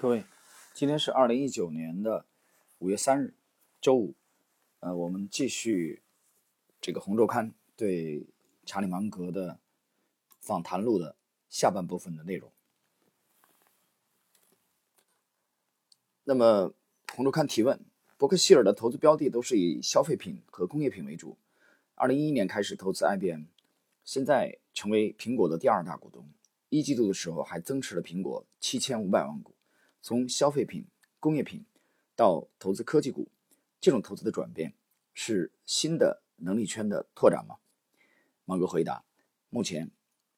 各位，今天是二零一九年的五月三日，周五。呃，我们继续这个《红周刊》对查理芒格的访谈录的下半部分的内容。那么，《红周刊》提问：伯克希尔的投资标的都是以消费品和工业品为主。二零一一年开始投资 IBM，现在成为苹果的第二大股东。一季度的时候还增持了苹果七千五百万股。从消费品、工业品到投资科技股，这种投资的转变是新的能力圈的拓展吗？芒格回答：目前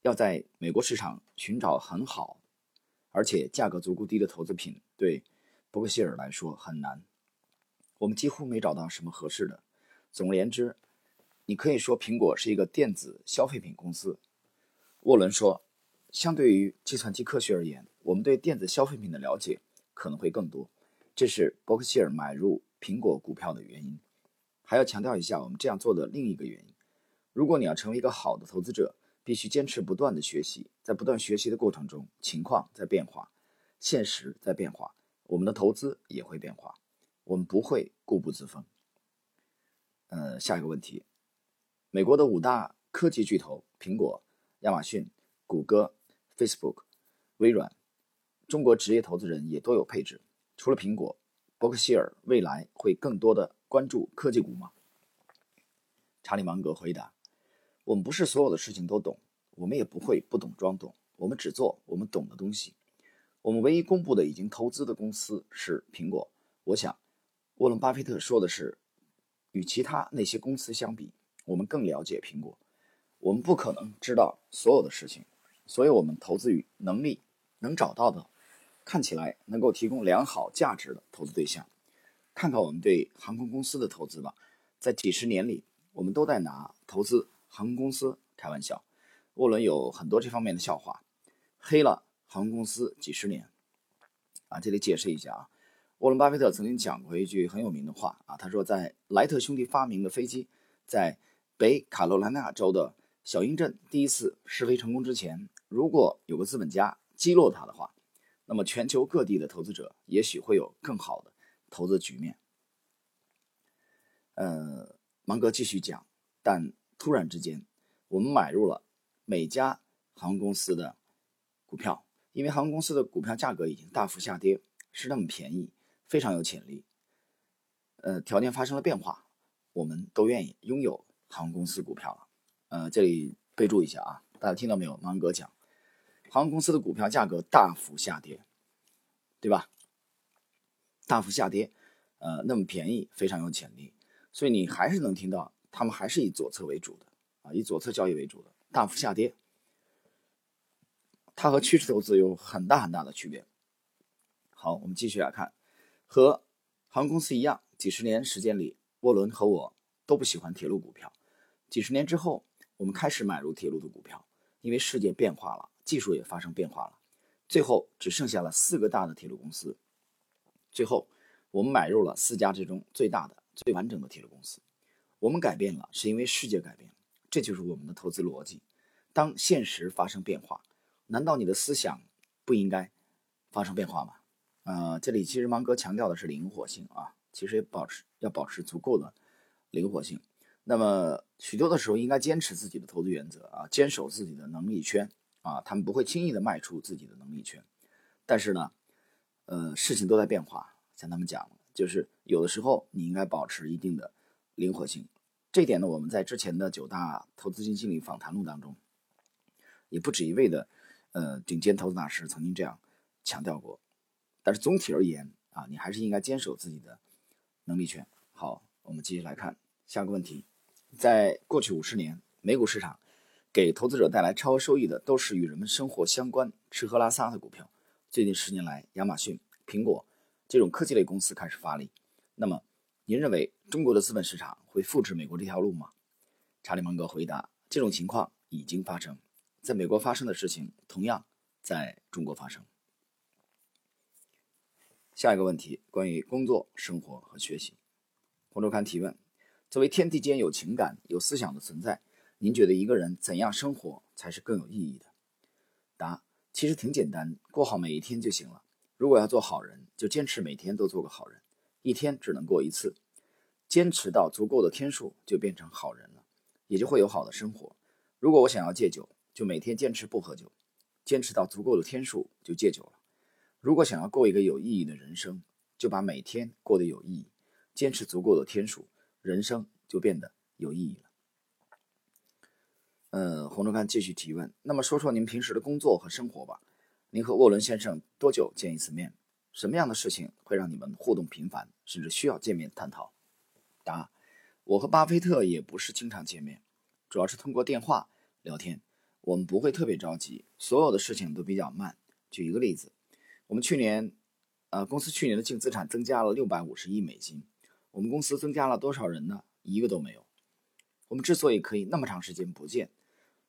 要在美国市场寻找很好而且价格足够低的投资品，对伯克希尔来说很难。我们几乎没找到什么合适的。总而言之，你可以说苹果是一个电子消费品公司。沃伦说。相对于计算机科学而言，我们对电子消费品的了解可能会更多，这是伯克希尔买入苹果股票的原因。还要强调一下，我们这样做的另一个原因：如果你要成为一个好的投资者，必须坚持不断的学习，在不断学习的过程中，情况在变化，现实在变化，我们的投资也会变化，我们不会固步自封。呃，下一个问题：美国的五大科技巨头——苹果、亚马逊、谷歌。Facebook、微软，中国职业投资人也都有配置。除了苹果，伯克希尔未来会更多的关注科技股吗？查理芒格回答：“我们不是所有的事情都懂，我们也不会不懂装懂。我们只做我们懂的东西。我们唯一公布的已经投资的公司是苹果。我想，沃伦·巴菲特说的是，与其他那些公司相比，我们更了解苹果。我们不可能知道所有的事情。”所以，我们投资于能力能找到的，看起来能够提供良好价值的投资对象。看看我们对航空公司的投资吧，在几十年里，我们都在拿投资航空公司开玩笑。沃伦有很多这方面的笑话，黑了航空公司几十年。啊，这里解释一下啊，沃伦·巴菲特曾经讲过一句很有名的话啊，他说，在莱特兄弟发明的飞机在北卡罗来纳州的小鹰镇第一次试飞成功之前。如果有个资本家击落它的话，那么全球各地的投资者也许会有更好的投资局面。呃，芒格继续讲，但突然之间，我们买入了每家航空公司的股票，因为航空公司的股票价格已经大幅下跌，是那么便宜，非常有潜力。呃，条件发生了变化，我们都愿意拥有航空公司股票了。呃，这里备注一下啊，大家听到没有？芒格讲。航空公司的股票价格大幅下跌，对吧？大幅下跌，呃，那么便宜，非常有潜力，所以你还是能听到他们还是以左侧为主的啊，以左侧交易为主的。大幅下跌，它和趋势投资有很大很大的区别。好，我们继续来看，和航空公司一样，几十年时间里，沃伦和我都不喜欢铁路股票。几十年之后，我们开始买入铁路的股票，因为世界变化了。技术也发生变化了，最后只剩下了四个大的铁路公司。最后，我们买入了四家之中最大的、最完整的铁路公司。我们改变了，是因为世界改变了，这就是我们的投资逻辑。当现实发生变化，难道你的思想不应该发生变化吗？呃，这里其实芒格强调的是灵活性啊，其实也保持要保持足够的灵活性。那么许多的时候，应该坚持自己的投资原则啊，坚守自己的能力圈。啊，他们不会轻易的迈出自己的能力圈，但是呢，呃，事情都在变化。像他们讲，就是有的时候你应该保持一定的灵活性。这点呢，我们在之前的九大投资经理访谈录当中，也不止一位的呃顶尖投资大师曾经这样强调过。但是总体而言啊，你还是应该坚守自己的能力圈。好，我们继续来看下个问题，在过去五十年，美股市场。给投资者带来超额收益的都是与人们生活相关、吃喝拉撒的股票。最近十年来，亚马逊、苹果这种科技类公司开始发力。那么，您认为中国的资本市场会复制美国这条路吗？查理芒格回答：这种情况已经发生，在美国发生的事情同样在中国发生。下一个问题，关于工作、生活和学习。红周刊提问：作为天地间有情感、有思想的存在。您觉得一个人怎样生活才是更有意义的？答：其实挺简单，过好每一天就行了。如果要做好人，就坚持每天都做个好人，一天只能过一次，坚持到足够的天数，就变成好人了，也就会有好的生活。如果我想要戒酒，就每天坚持不喝酒，坚持到足够的天数就戒酒了。如果想要过一个有意义的人生，就把每天过得有意义，坚持足够的天数，人生就变得有意义了。呃，洪忠刊继续提问，那么说说您平时的工作和生活吧。您和沃伦先生多久见一次面？什么样的事情会让你们互动频繁，甚至需要见面探讨？答：我和巴菲特也不是经常见面，主要是通过电话聊天。我们不会特别着急，所有的事情都比较慢。举一个例子，我们去年。呃，公司去年的净资产增加了六百五十亿美金，我们公司增加了多少人呢？一个都没有。我们之所以可以那么长时间不见，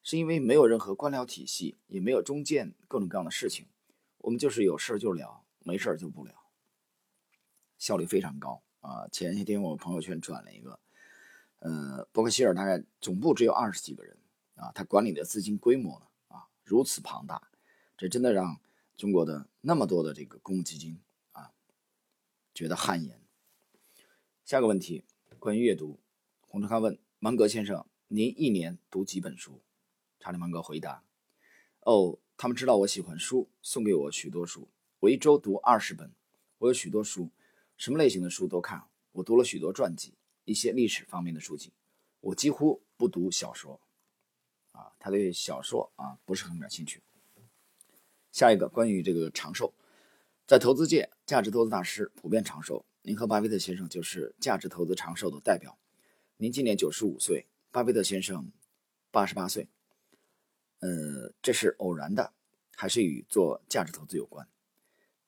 是因为没有任何官僚体系，也没有中间各种各样的事情，我们就是有事就聊，没事就不聊，效率非常高啊！前些天我朋友圈转了一个，呃，伯克希尔大概总部只有二十几个人啊，他管理的资金规模呢啊如此庞大，这真的让中国的那么多的这个公募基金啊。觉得汗颜。下个问题，关于阅读，洪志康问芒格先生：“您一年读几本书？”查理芒格回答：“哦，他们知道我喜欢书，送给我许多书。我一周读二十本。我有许多书，什么类型的书都看。我读了许多传记，一些历史方面的书籍。我几乎不读小说。啊，他对小说啊不是很感兴趣。下一个，关于这个长寿。”在投资界，价值投资大师普遍长寿。您和巴菲特先生就是价值投资长寿的代表。您今年九十五岁，巴菲特先生八十八岁。呃，这是偶然的，还是与做价值投资有关？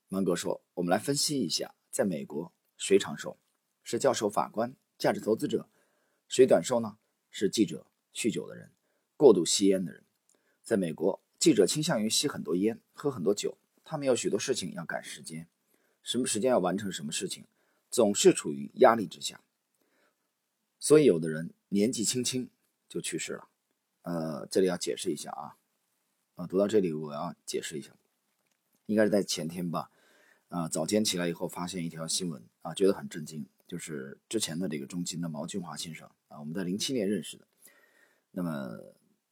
芒格说：“我们来分析一下，在美国谁长寿？是教授、法官、价值投资者？谁短寿呢？是记者、酗酒的人、过度吸烟的人。在美国，记者倾向于吸很多烟，喝很多酒。”他们有许多事情要赶时间，什么时间要完成什么事情，总是处于压力之下。所以有的人年纪轻轻就去世了。呃，这里要解释一下啊，啊，读到这里我要解释一下，应该是在前天吧。啊，早间起来以后发现一条新闻啊，觉得很震惊，就是之前的这个中金的毛俊华先生啊，我们在零七年认识的，那么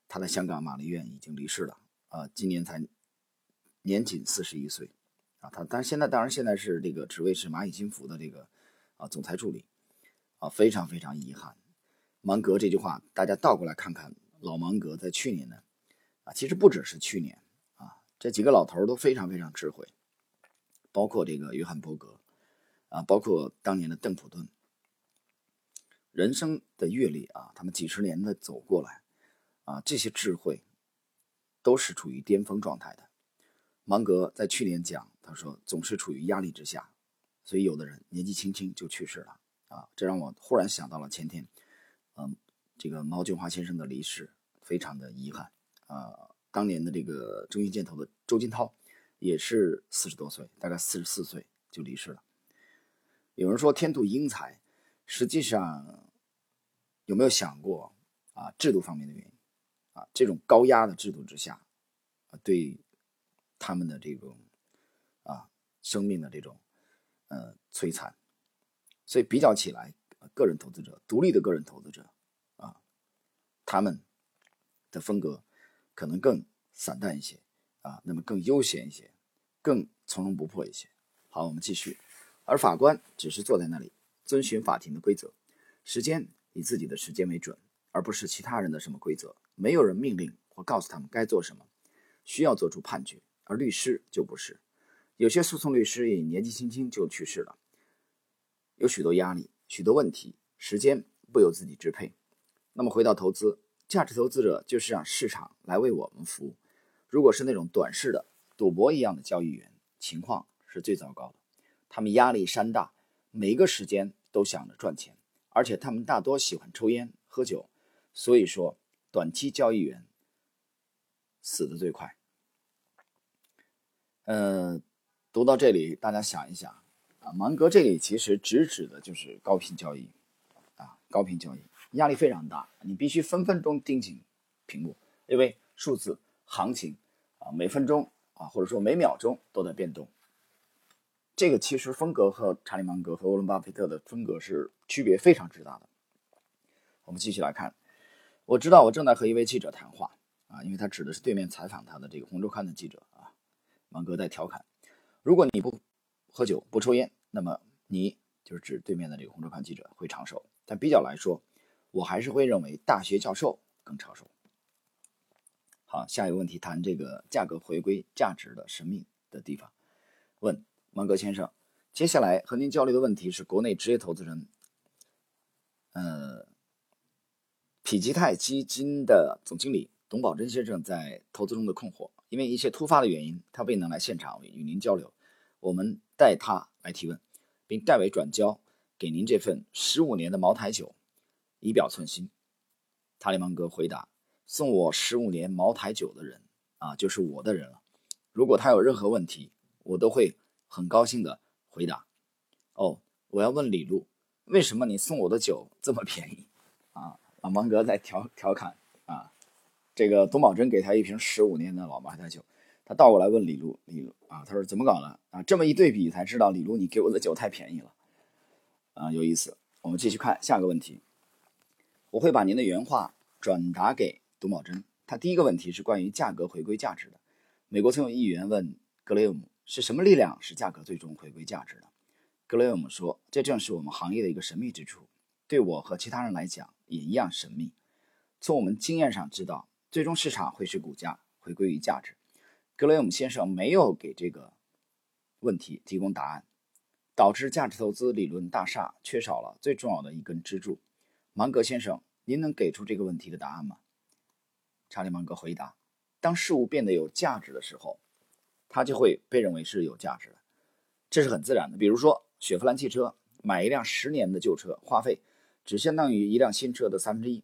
他在香港玛丽院已经离世了啊，今年才。年仅四十一岁，啊，他但是现在当然现在是这个职位是蚂蚁金服的这个啊总裁助理，啊，非常非常遗憾。芒格这句话，大家倒过来看看，老芒格在去年呢，啊，其实不只是去年啊，这几个老头都非常非常智慧，包括这个约翰伯格，啊，包括当年的邓普顿，人生的阅历啊，他们几十年的走过来，啊，这些智慧都是处于巅峰状态的。芒格在去年讲，他说总是处于压力之下，所以有的人年纪轻轻就去世了啊，这让我忽然想到了前天，嗯，这个毛俊华先生的离世，非常的遗憾啊。当年的这个中信建投的周金涛，也是四十多岁，大概四十四岁就离世了。有人说天妒英才，实际上有没有想过啊制度方面的原因啊？这种高压的制度之下，啊对。他们的这种啊，生命的这种呃摧残，所以比较起来，个人投资者、独立的个人投资者啊，他们的风格可能更散淡一些啊，那么更悠闲一些，更从容不迫一些。好，我们继续。而法官只是坐在那里，遵循法庭的规则，时间以自己的时间为准，而不是其他人的什么规则。没有人命令或告诉他们该做什么，需要做出判决。而律师就不是，有些诉讼律师也年纪轻轻就去世了，有许多压力，许多问题，时间不由自己支配。那么回到投资，价值投资者就是让市场来为我们服务。如果是那种短视的赌博一样的交易员，情况是最糟糕的。他们压力山大，每一个时间都想着赚钱，而且他们大多喜欢抽烟喝酒，所以说短期交易员死的最快。呃，读到这里，大家想一想啊，芒格这里其实直指的就是高频交易啊，高频交易压力非常大，你必须分分钟盯紧屏幕，因为数字、行情啊，每分钟啊，或者说每秒钟都在变动。这个其实风格和查理芒格和沃伦巴菲特的风格是区别非常之大的。我们继续来看，我知道我正在和一位记者谈话啊，因为他指的是对面采访他的这个《红周刊》的记者啊。芒格在调侃：如果你不喝酒不抽烟，那么你就是指对面的这个《红周刊》记者会长寿。但比较来说，我还是会认为大学教授更长寿。好，下一个问题谈这个价格回归价值的神秘的地方。问芒格先生，接下来和您交流的问题是国内职业投资人，呃，否极泰基金的总经理董宝珍先生在投资中的困惑。因为一些突发的原因，他未能来现场与您交流，我们代他来提问，并代为转交给您这份十五年的茅台酒，以表寸心。塔利芒格回答。送我十五年茅台酒的人啊，就是我的人了。如果他有任何问题，我都会很高兴的回答。哦，我要问李路，为什么你送我的酒这么便宜？啊，老芒格在调调侃啊。这个董宝珍给他一瓶十五年的老茅台酒，他倒过来问李路，李路啊，他说怎么搞的啊？这么一对比才知道，李路你给我的酒太便宜了啊，有意思。我们继续看下个问题，我会把您的原话转达给。董宝珍，他第一个问题是关于价格回归价值的。美国曾有议员问格雷厄姆：“是什么力量使价格最终回归价值的？”格雷厄姆说：“这正是我们行业的一个神秘之处，对我和其他人来讲也一样神秘。从我们经验上知道，最终市场会使股价回归于价值。”格雷厄姆先生没有给这个问题提供答案，导致价值投资理论大厦缺少了最重要的一根支柱。芒格先生，您能给出这个问题的答案吗？查理芒格回答：“当事物变得有价值的时候，它就会被认为是有价值的，这是很自然的。比如说，雪佛兰汽车买一辆十年的旧车，花费只相当于一辆新车的三分之一。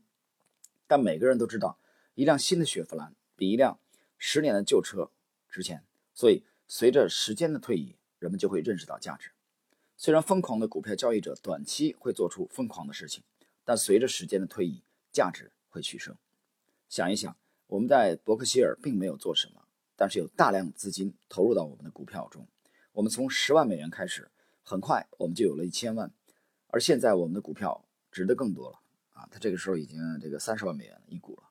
但每个人都知道，一辆新的雪佛兰比一辆十年的旧车值钱。所以，随着时间的推移，人们就会认识到价值。虽然疯狂的股票交易者短期会做出疯狂的事情，但随着时间的推移，价值会取胜。”想一想，我们在伯克希尔并没有做什么，但是有大量资金投入到我们的股票中。我们从十万美元开始，很快我们就有了一千万，而现在我们的股票值得更多了啊！它这个时候已经这个三十万美元一股了。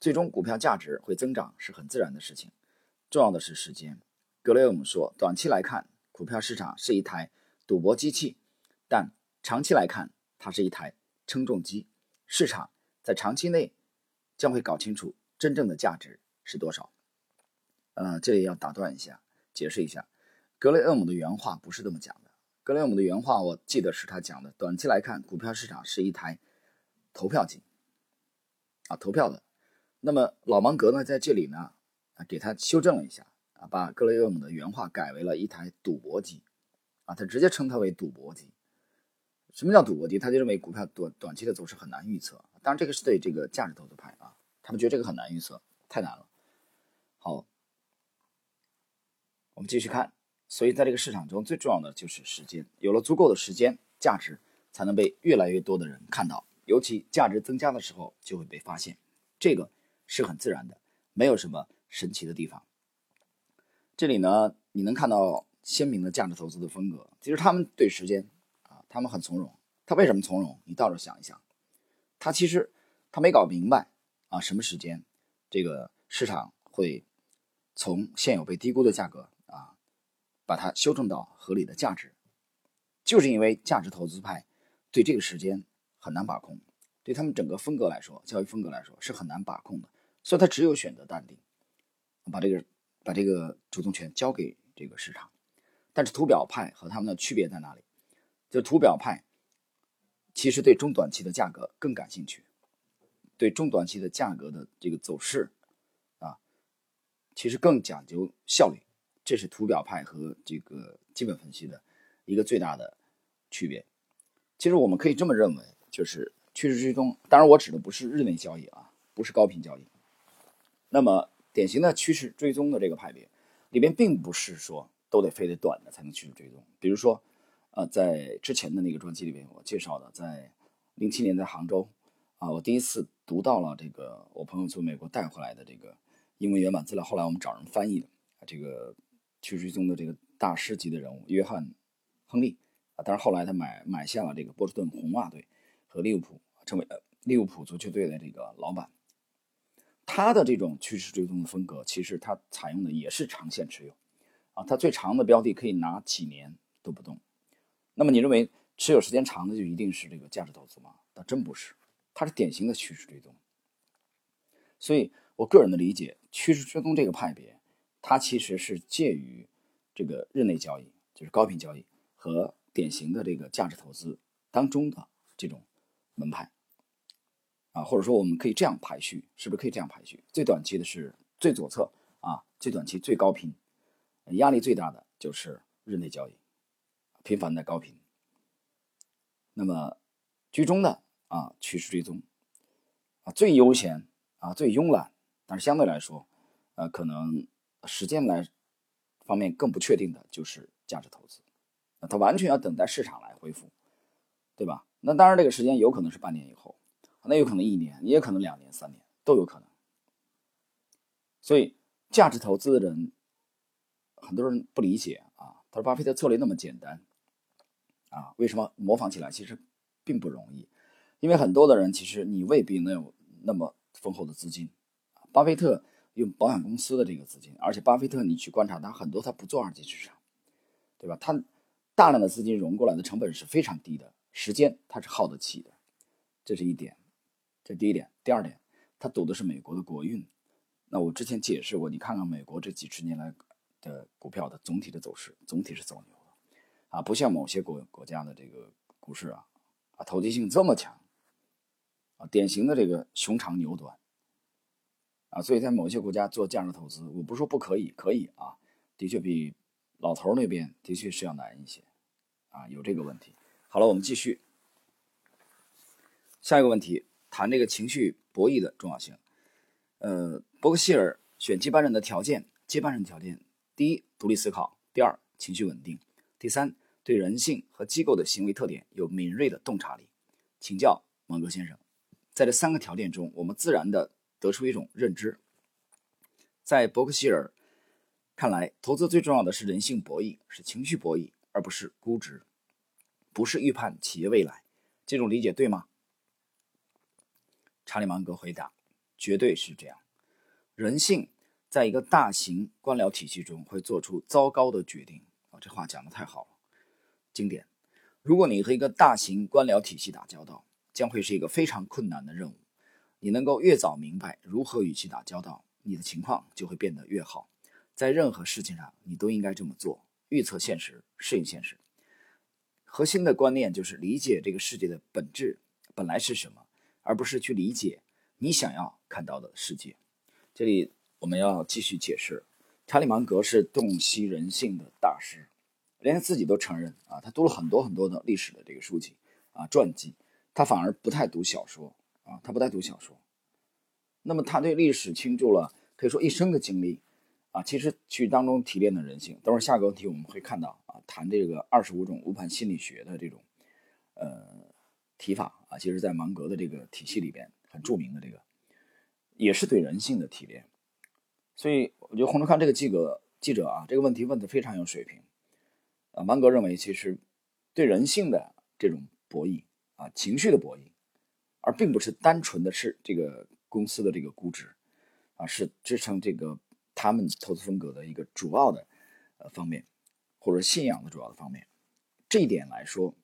最终股票价值会增长是很自然的事情，重要的是时间。格雷厄姆说，短期来看，股票市场是一台赌博机器，但长期来看，它是一台称重机。市场在长期内。将会搞清楚真正的价值是多少。呃，这里要打断一下，解释一下，格雷厄姆的原话不是这么讲的。格雷厄姆的原话，我记得是他讲的：短期来看，股票市场是一台投票机，啊，投票的。那么老芒格呢，在这里呢，啊，给他修正了一下，啊，把格雷厄姆的原话改为了一台赌博机，啊，他直接称它为赌博机。什么叫赌博机？他就认为股票短短期的走势很难预测。当然，这个是对这个价值投资派啊，他们觉得这个很难预测，太难了。好，我们继续看。所以，在这个市场中，最重要的就是时间。有了足够的时间，价值才能被越来越多的人看到。尤其价值增加的时候，就会被发现。这个是很自然的，没有什么神奇的地方。这里呢，你能看到鲜明的价值投资的风格。其实他们对时间啊。他们很从容，他为什么从容？你倒着想一想，他其实他没搞明白啊，什么时间这个市场会从现有被低估的价格啊，把它修正到合理的价值，就是因为价值投资派对这个时间很难把控，对他们整个风格来说，交易风格来说是很难把控的，所以他只有选择淡定，把这个把这个主动权交给这个市场。但是图表派和他们的区别在哪里？就图表派，其实对中短期的价格更感兴趣，对中短期的价格的这个走势，啊，其实更讲究效率，这是图表派和这个基本分析的一个最大的区别。其实我们可以这么认为，就是趋势追踪，当然我指的不是日内交易啊，不是高频交易。那么典型的趋势追踪的这个派别里边，并不是说都得非得短的才能趋势追踪，比如说。呃，在之前的那个专辑里边，我介绍的，在零七年在杭州，啊，我第一次读到了这个我朋友从美国带回来的这个英文原版资料，后来我们找人翻译的，这个趋势追踪的这个大师级的人物约翰·亨利啊，但是后来他买买下了这个波士顿红袜队和利物浦，成为了利物浦足球队的这个老板。他的这种趋势追踪的风格，其实他采用的也是长线持有啊，他最长的标的可以拿几年都不动。那么你认为持有时间长的就一定是这个价值投资吗？那真不是，它是典型的趋势追踪。所以我个人的理解，趋势追踪这个派别，它其实是介于这个日内交易，就是高频交易和典型的这个价值投资当中的这种门派啊，或者说我们可以这样排序，是不是可以这样排序？最短期的是最左侧啊，最短期最高频，压力最大的就是日内交易。频繁的高频，那么居中的啊趋势追踪啊最悠闲啊最慵懒，但是相对来说，呃可能时间来方面更不确定的就是价值投资，那它完全要等待市场来恢复，对吧？那当然这个时间有可能是半年以后，那有可能一年，也可能两年、三年都有可能。所以价值投资的人，很多人不理解啊，他说巴菲特策略那么简单。啊，为什么模仿起来其实并不容易？因为很多的人其实你未必能有那么丰厚的资金。巴菲特用保险公司的这个资金，而且巴菲特你去观察他很多，他不做二级市场，对吧？他大量的资金融过来的成本是非常低的，时间他是耗得起的，这是一点，这第一点。第二点，他赌的是美国的国运。那我之前解释过，你看看美国这几十年来的股票的总体的走势，总体是走牛的。啊，不像某些国国家的这个股市啊，啊，投机性这么强，啊，典型的这个熊长牛短，啊，所以在某些国家做价值投资，我不说不可以，可以啊，的确比老头那边的确是要难一些，啊，有这个问题。好了，我们继续下一个问题，谈这个情绪博弈的重要性。呃，伯克希尔选接班人的条件，接班人条件，第一，独立思考；第二，情绪稳定；第三。对人性和机构的行为特点有敏锐的洞察力，请教芒格先生，在这三个条件中，我们自然的得出一种认知：在伯克希尔看来，投资最重要的是人性博弈，是情绪博弈，而不是估值，不是预判企业未来。这种理解对吗？查理芒格回答：绝对是这样。人性在一个大型官僚体系中会做出糟糕的决定。啊，这话讲的太好了。经典，如果你和一个大型官僚体系打交道，将会是一个非常困难的任务。你能够越早明白如何与其打交道，你的情况就会变得越好。在任何事情上，你都应该这么做：预测现实，适应现实。核心的观念就是理解这个世界的本质本来是什么，而不是去理解你想要看到的世界。这里我们要继续解释，查理芒格是洞悉人性的大师。连他自己都承认啊，他读了很多很多的历史的这个书籍啊传记，他反而不太读小说啊，他不太读小说。那么他对历史倾注了可以说一生的精力啊，其实去当中提炼的人性。等会儿下个问题我们会看到啊，谈这个二十五种误判心理学的这种呃提法啊，其实在芒格的这个体系里边很著名的这个，也是对人性的提炼。所以我觉得洪忠康这个记者记者啊，这个问题问的非常有水平。啊，芒格认为，其实对人性的这种博弈啊，情绪的博弈，而并不是单纯的是这个公司的这个估值啊，是支撑这个他们投资风格的一个主要的呃方面，或者信仰的主要的方面。这一点来说，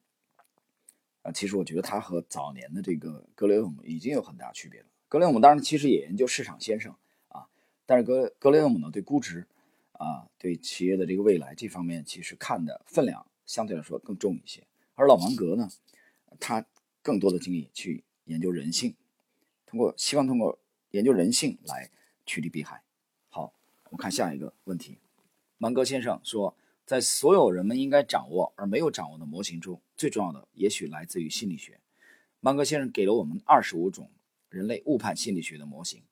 其实我觉得他和早年的这个格雷厄姆已经有很大区别了。格雷厄姆当然其实也研究市场先生啊，但是格格雷厄姆呢对估值。啊，对企业的这个未来这方面，其实看的分量相对来说更重一些。而老芒格呢，他更多的精力去研究人性，通过希望通过研究人性来趋利避害。好，我们看下一个问题。芒格先生说，在所有人们应该掌握而没有掌握的模型中，最重要的也许来自于心理学。芒格先生给了我们二十五种人类误判心理学的模型，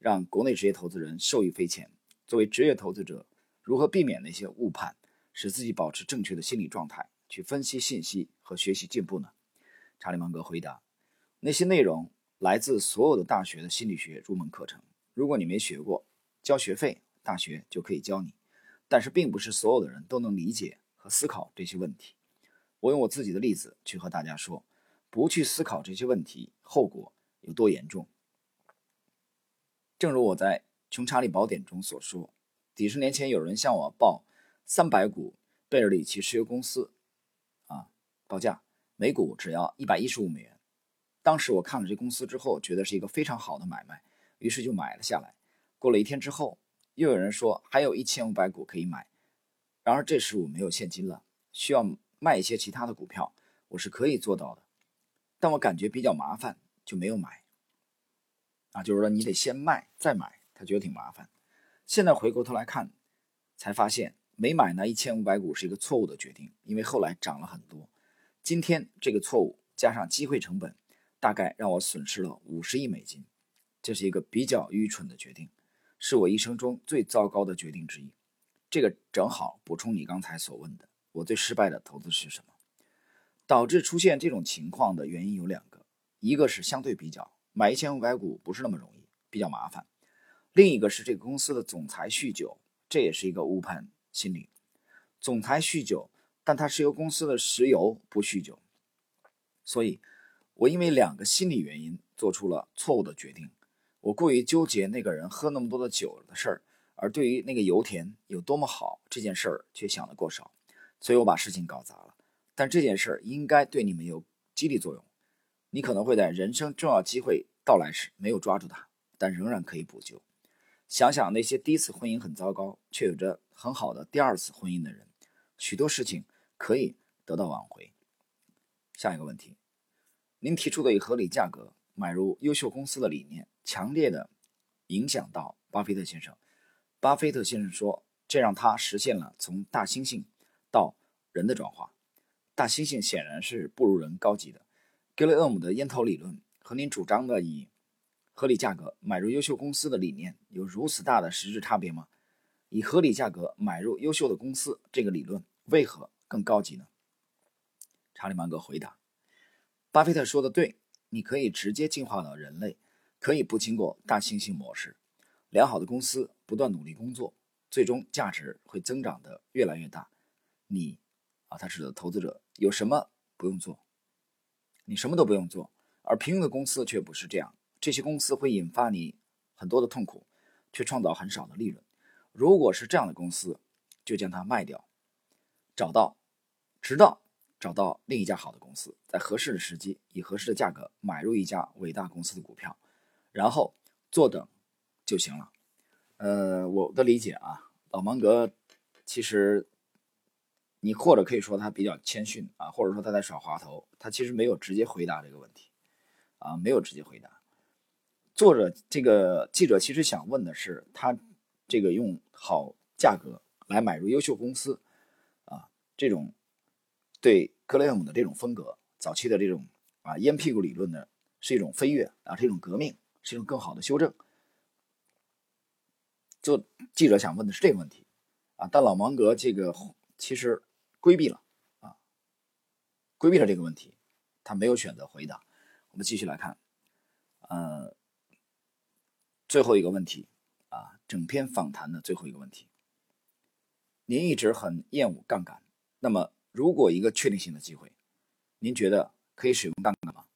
让国内职业投资人受益匪浅。作为职业投资者，如何避免那些误判，使自己保持正确的心理状态，去分析信息和学习进步呢？查理芒格回答：那些内容来自所有的大学的心理学入门课程。如果你没学过，交学费，大学就可以教你。但是并不是所有的人都能理解和思考这些问题。我用我自己的例子去和大家说，不去思考这些问题，后果有多严重。正如我在《穷查理宝典》中所说，几十年前有人向我报三百股贝尔里奇石油公司，啊，报价每股只要一百一十五美元。当时我看了这公司之后，觉得是一个非常好的买卖，于是就买了下来。过了一天之后，又有人说还有一千五百股可以买，然而这时我没有现金了，需要卖一些其他的股票，我是可以做到的，但我感觉比较麻烦，就没有买。啊，就是说你得先卖再买，他觉得挺麻烦。现在回过头来看，才发现没买那一千五百股是一个错误的决定，因为后来涨了很多。今天这个错误加上机会成本，大概让我损失了五十亿美金，这是一个比较愚蠢的决定。是我一生中最糟糕的决定之一。这个正好补充你刚才所问的，我最失败的投资是什么？导致出现这种情况的原因有两个，一个是相对比较，买一千五百股不是那么容易，比较麻烦；另一个是这个公司的总裁酗酒，这也是一个误判心理。总裁酗酒，但他石油公司的石油不酗酒，所以我因为两个心理原因做出了错误的决定。我过于纠结那个人喝那么多的酒的事儿，而对于那个油田有多么好这件事儿却想的过少，所以我把事情搞砸了。但这件事应该对你们有激励作用，你可能会在人生重要机会到来时没有抓住它，但仍然可以补救。想想那些第一次婚姻很糟糕却有着很好的第二次婚姻的人，许多事情可以得到挽回。下一个问题，您提出的以合理价格买入优秀公司的理念。强烈的影响到巴菲特先生。巴菲特先生说：“这让他实现了从大猩猩到人的转化。大猩猩显然是不如人高级的。格雷厄姆的烟头理论和您主张的以合理价格买入优秀公司的理念有如此大的实质差别吗？以合理价格买入优秀的公司这个理论为何更高级呢？”查理芒格回答：“巴菲特说的对，你可以直接进化到人类。”可以不经过大猩猩模式，良好的公司不断努力工作，最终价值会增长的越来越大。你，啊，他是投资者，有什么不用做？你什么都不用做。而平庸的公司却不是这样，这些公司会引发你很多的痛苦，却创造很少的利润。如果是这样的公司，就将它卖掉，找到，直到找到另一家好的公司，在合适的时机以合适的价格买入一家伟大公司的股票。然后坐等就行了。呃，我的理解啊，老芒格其实你或者可以说他比较谦逊啊，或者说他在耍滑头，他其实没有直接回答这个问题啊，没有直接回答。作者这个记者其实想问的是，他这个用好价格来买入优秀公司啊，这种对格雷厄姆的这种风格，早期的这种啊烟屁股理论呢，是一种飞跃啊，是一种革命。是一种更好的修正。做记者想问的是这个问题啊，但老芒格这个其实规避了啊，规避了这个问题，他没有选择回答。我们继续来看，呃，最后一个问题啊，整篇访谈的最后一个问题，您一直很厌恶杠杆，那么如果一个确定性的机会，您觉得可以使用杠杆吗？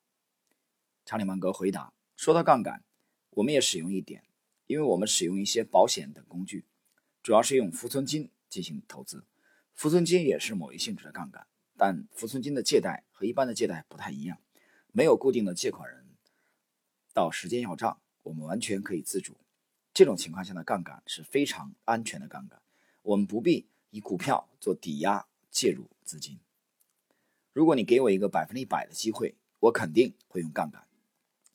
查理芒格回答。说到杠杆，我们也使用一点，因为我们使用一些保险等工具，主要是用浮存金进行投资。浮存金也是某一性质的杠杆，但浮存金的借贷和一般的借贷不太一样，没有固定的借款人，到时间要账，我们完全可以自主。这种情况下的杠杆是非常安全的杠杆，我们不必以股票做抵押介入资金。如果你给我一个百分之一百的机会，我肯定会用杠杆。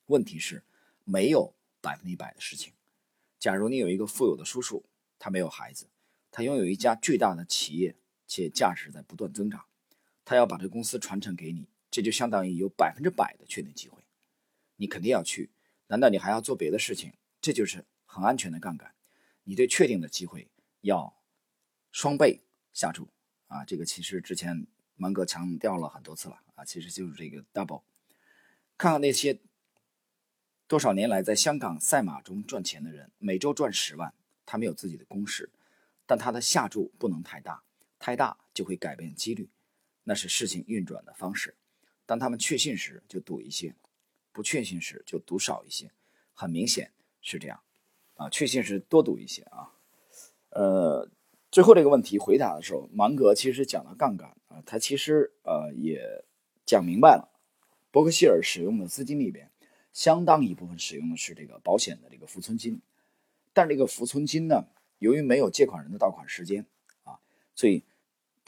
问题是，没有百分之一百的事情。假如你有一个富有的叔叔，他没有孩子，他拥有一家巨大的企业，且价值在不断增长，他要把这公司传承给你，这就相当于有百分之百的确定机会，你肯定要去。难道你还要做别的事情？这就是很安全的杠杆。你对确定的机会要双倍下注啊！这个其实之前芒格强调了很多次了啊，其实就是这个 double。看看那些。多少年来，在香港赛马中赚钱的人，每周赚十万。他们有自己的公式，但他的下注不能太大，太大就会改变几率，那是事情运转的方式。当他们确信时就赌一些，不确信时就赌少一些，很明显是这样，啊，确信时多赌一些啊。呃，最后这个问题回答的时候，芒格其实讲了杠杆啊，他其实呃也讲明白了，伯克希尔使用的资金里边，相当一部分使用的是这个保险的这个浮存金，但这个浮存金呢，由于没有借款人的到款时间啊，所以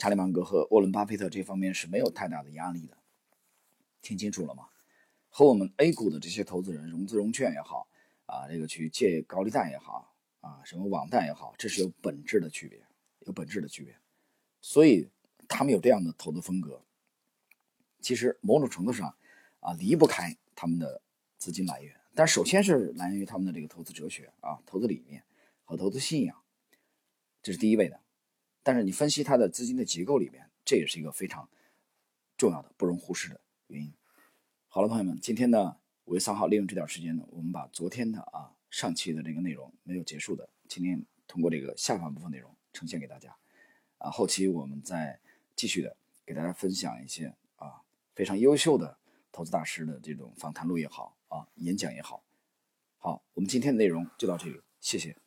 查理芒格和沃伦巴菲特这方面是没有太大的压力的。听清楚了吗？和我们 A 股的这些投资人融资融券也好啊，这个去借高利贷也好啊，什么网贷也好，这是有本质的区别，有本质的区别。所以他们有这样的投资风格，其实某种程度上啊离不开他们的资金来源。但首先是来源于他们的这个投资哲学啊、投资理念和投资信仰，这是第一位的。但是你分析它的资金的结构里面，这也是一个非常重要的、不容忽视的。原因好了，朋友们，今天呢五月三号利用这点时间呢，我们把昨天的啊上期的这个内容没有结束的，今天通过这个下半部分内容呈现给大家啊，后期我们再继续的给大家分享一些啊非常优秀的投资大师的这种访谈录也好啊演讲也好，好，我们今天的内容就到这里，谢谢。